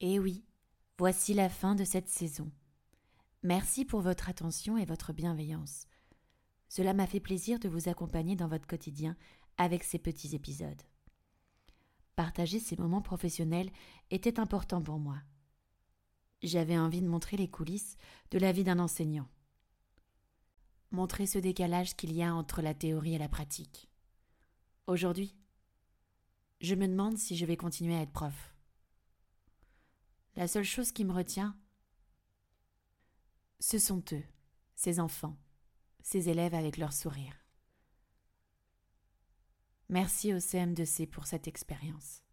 Et oui, voici la fin de cette saison. Merci pour votre attention et votre bienveillance. Cela m'a fait plaisir de vous accompagner dans votre quotidien avec ces petits épisodes. Partager ces moments professionnels était important pour moi. J'avais envie de montrer les coulisses de la vie d'un enseignant. Montrer ce décalage qu'il y a entre la théorie et la pratique. Aujourd'hui, je me demande si je vais continuer à être prof. La seule chose qui me retient, ce sont eux, ces enfants, ces élèves avec leur sourire. Merci au CM2C pour cette expérience.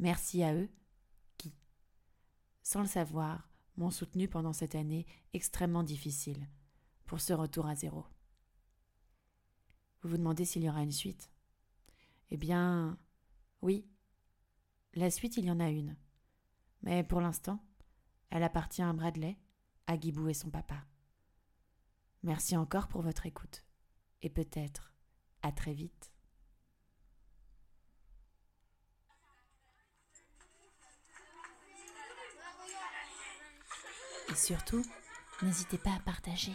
Merci à eux qui, sans le savoir, m'ont soutenu pendant cette année extrêmement difficile pour ce retour à zéro. Vous vous demandez s'il y aura une suite? Eh bien, oui, la suite, il y en a une. Mais pour l'instant, elle appartient à Bradley, à Guibou et son papa. Merci encore pour votre écoute. Et peut-être à très vite. Et surtout, n'hésitez pas à partager.